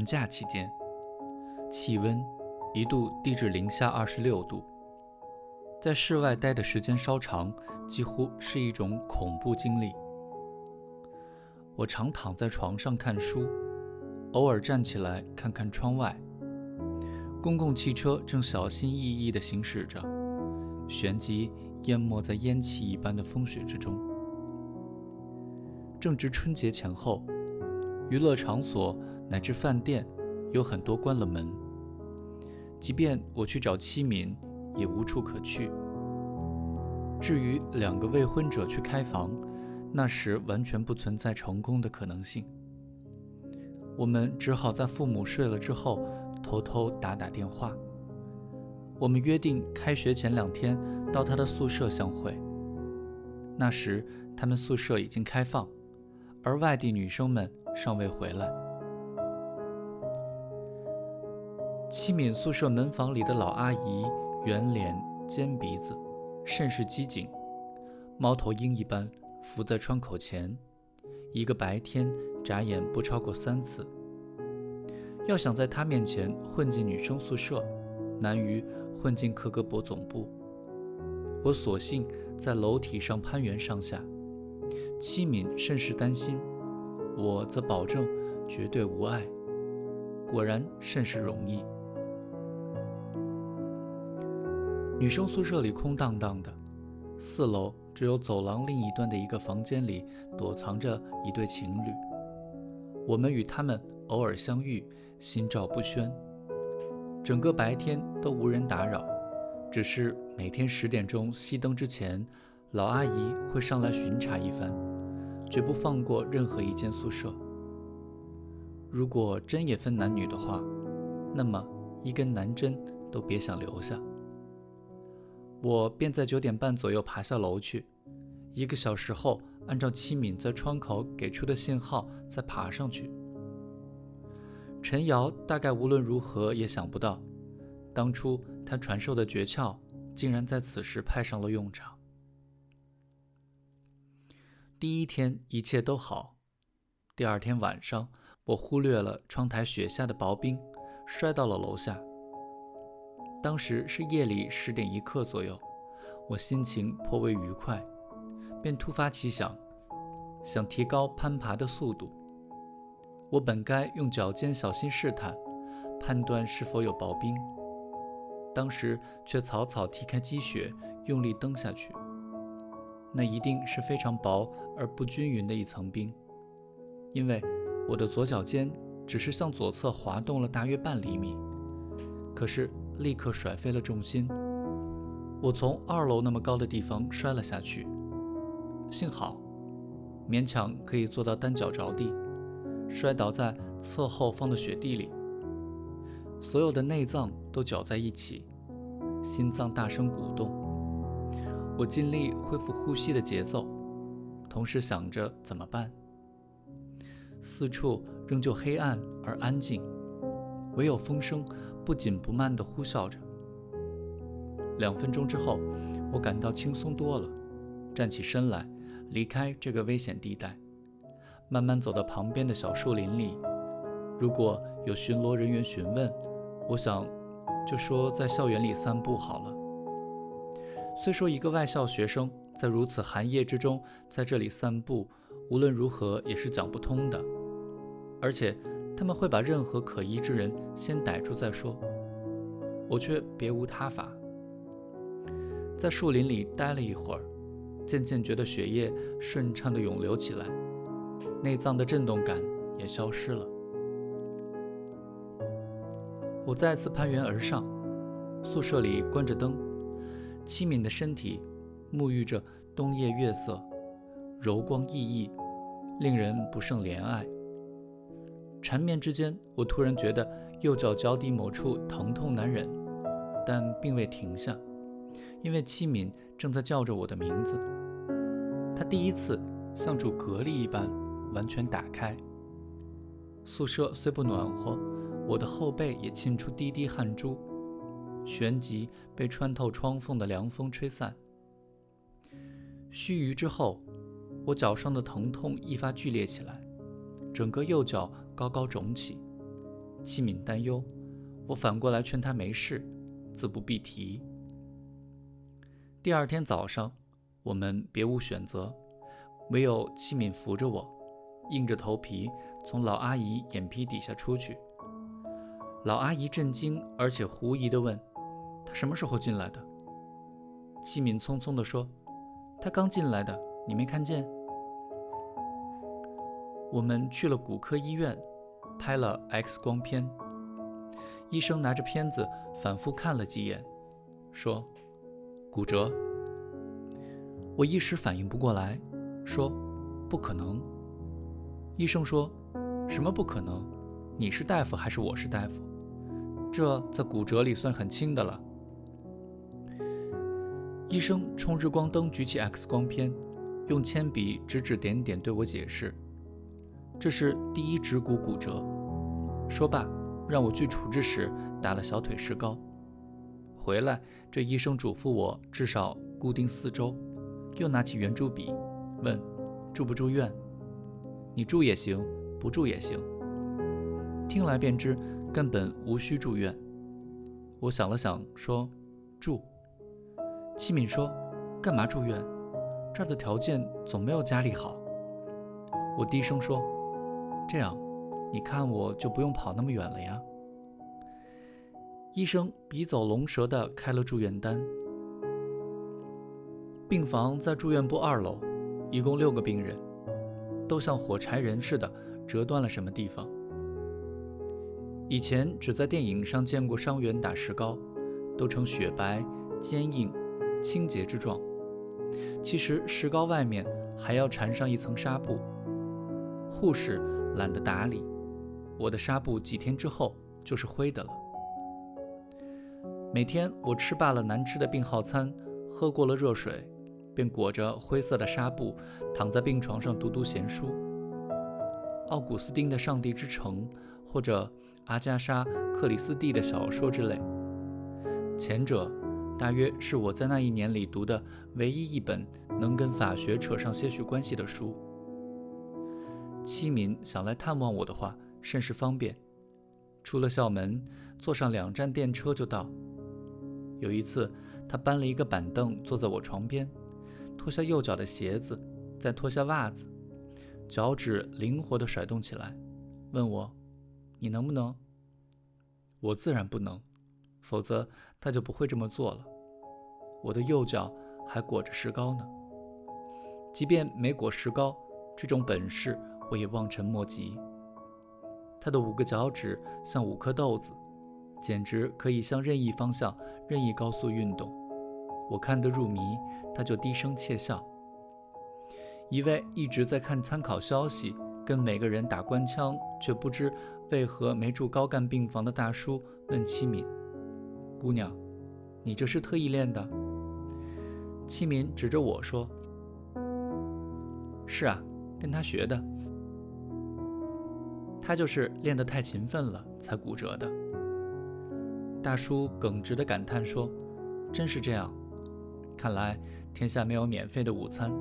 寒假期间，气温一度低至零下二十六度，在室外待的时间稍长，几乎是一种恐怖经历。我常躺在床上看书，偶尔站起来看看窗外。公共汽车正小心翼翼地行驶着，旋即淹没在烟气一般的风雪之中。正值春节前后，娱乐场所乃至饭店有很多关了门，即便我去找七敏，也无处可去。至于两个未婚者去开房，那时完全不存在成功的可能性。我们只好在父母睡了之后。偷偷打打电话。我们约定开学前两天到他的宿舍相会。那时他们宿舍已经开放，而外地女生们尚未回来。七敏宿舍门房里的老阿姨，圆脸、尖鼻子，甚是机警，猫头鹰一般伏在窗口前，一个白天眨眼不超过三次。要想在他面前混进女生宿舍，难于混进克格勃总部。我索性在楼体上攀援上下。七敏甚是担心，我则保证绝对无碍。果然甚是容易。女生宿舍里空荡荡的，四楼只有走廊另一端的一个房间里躲藏着一对情侣。我们与他们偶尔相遇。心照不宣，整个白天都无人打扰，只是每天十点钟熄灯之前，老阿姨会上来巡查一番，绝不放过任何一间宿舍。如果真也分男女的话，那么一根男针都别想留下。我便在九点半左右爬下楼去，一个小时后，按照七敏在窗口给出的信号再爬上去。陈瑶大概无论如何也想不到，当初他传授的诀窍竟然在此时派上了用场。第一天一切都好，第二天晚上，我忽略了窗台雪下的薄冰，摔到了楼下。当时是夜里十点一刻左右，我心情颇为愉快，便突发奇想，想提高攀爬的速度。我本该用脚尖小心试探，判断是否有薄冰，当时却草草踢开积雪，用力蹬下去。那一定是非常薄而不均匀的一层冰，因为我的左脚尖只是向左侧滑动了大约半厘米，可是立刻甩飞了重心，我从二楼那么高的地方摔了下去，幸好勉强可以做到单脚着地。摔倒在侧后方的雪地里，所有的内脏都搅在一起，心脏大声鼓动。我尽力恢复呼吸的节奏，同时想着怎么办。四处仍旧黑暗而安静，唯有风声不紧不慢地呼啸着。两分钟之后，我感到轻松多了，站起身来，离开这个危险地带。慢慢走到旁边的小树林里。如果有巡逻人员询问，我想就说在校园里散步好了。虽说一个外校学生在如此寒夜之中在这里散步，无论如何也是讲不通的，而且他们会把任何可疑之人先逮住再说。我却别无他法，在树林里待了一会儿，渐渐觉得血液顺畅地涌流起来。内脏的震动感也消失了。我再次攀援而上，宿舍里关着灯，凄敏的身体沐浴着冬夜月色，柔光熠熠，令人不胜怜爱。缠绵之间，我突然觉得右脚脚底某处疼痛难忍，但并未停下，因为七敏正在叫着我的名字。他第一次像主隔离一般。完全打开。宿舍虽不暖和，我的后背也沁出滴滴汗珠，旋即被穿透窗缝的凉风吹散。须臾之后，我脚上的疼痛愈发剧烈起来，整个右脚高高肿起，戚敏担忧，我反过来劝他没事，自不必提。第二天早上，我们别无选择，唯有戚敏扶着我，硬着头皮从老阿姨眼皮底下出去。老阿姨震惊而且狐疑地问：“他什么时候进来的？”戚敏匆匆地说：“他刚进来的，你没看见？”我们去了骨科医院。拍了 X 光片，医生拿着片子反复看了几眼，说：“骨折。”我一时反应不过来，说：“不可能。”医生说：“什么不可能？你是大夫还是我是大夫？这在骨折里算很轻的了。”医生冲日光灯举起 X 光片，用铅笔指指点点对我解释。这是第一指骨骨折。说罢，让我去处置时打了小腿石膏。回来，这医生嘱咐我至少固定四周，又拿起圆珠笔，问：“住不住院？你住也行，不住也行。”听来便知根本无需住院。我想了想，说：“住。”齐敏说：“干嘛住院？这儿的条件总没有家里好。”我低声说。这样，你看我就不用跑那么远了呀。医生笔走龙蛇地开了住院单。病房在住院部二楼，一共六个病人，都像火柴人似的折断了什么地方。以前只在电影上见过伤员打石膏，都呈雪白、坚硬、清洁之状。其实石膏外面还要缠上一层纱布。护士。懒得打理，我的纱布几天之后就是灰的了。每天我吃罢了难吃的病号餐，喝过了热水，便裹着灰色的纱布躺在病床上读读闲书，奥古斯丁的《上帝之城》或者阿加莎·克里斯蒂的小说之类。前者大约是我在那一年里读的唯一一本能跟法学扯上些许关系的书。七敏想来探望我的话，甚是方便。出了校门，坐上两站电车就到。有一次，他搬了一个板凳坐在我床边，脱下右脚的鞋子，再脱下袜子，脚趾灵活地甩动起来，问我：“你能不能？”我自然不能，否则他就不会这么做了。我的右脚还裹着石膏呢。即便没裹石膏，这种本事。我也望尘莫及。他的五个脚趾像五颗豆子，简直可以向任意方向、任意高速运动。我看得入迷，他就低声窃笑。一位一直在看参考消息、跟每个人打官腔，却不知为何没住高干病房的大叔问七敏：“姑娘，你这是特意练的？”七敏指着我说：“是啊，跟他学的。”他就是练得太勤奋了，才骨折的。大叔耿直地感叹说：“真是这样，看来天下没有免费的午餐，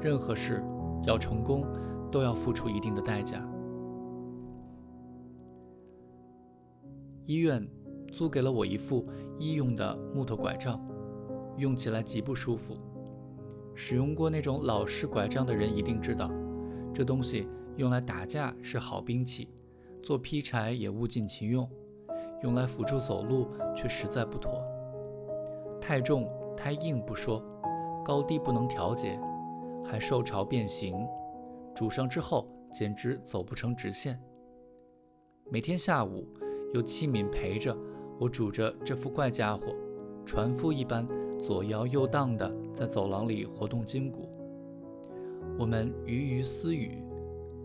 任何事要成功，都要付出一定的代价。”医院租给了我一副医用的木头拐杖，用起来极不舒服。使用过那种老式拐杖的人一定知道，这东西。用来打架是好兵器，做劈柴也物尽其用；用来辅助走路却实在不妥。太重太硬不说，高低不能调节，还受潮变形。拄上之后简直走不成直线。每天下午有器皿陪着我，拄着这副怪家伙，船夫一般左摇右荡地在走廊里活动筋骨。我们鱼鱼私语。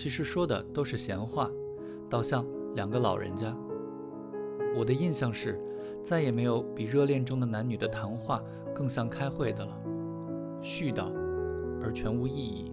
其实说的都是闲话，倒像两个老人家。我的印象是，再也没有比热恋中的男女的谈话更像开会的了，絮叨而全无意义。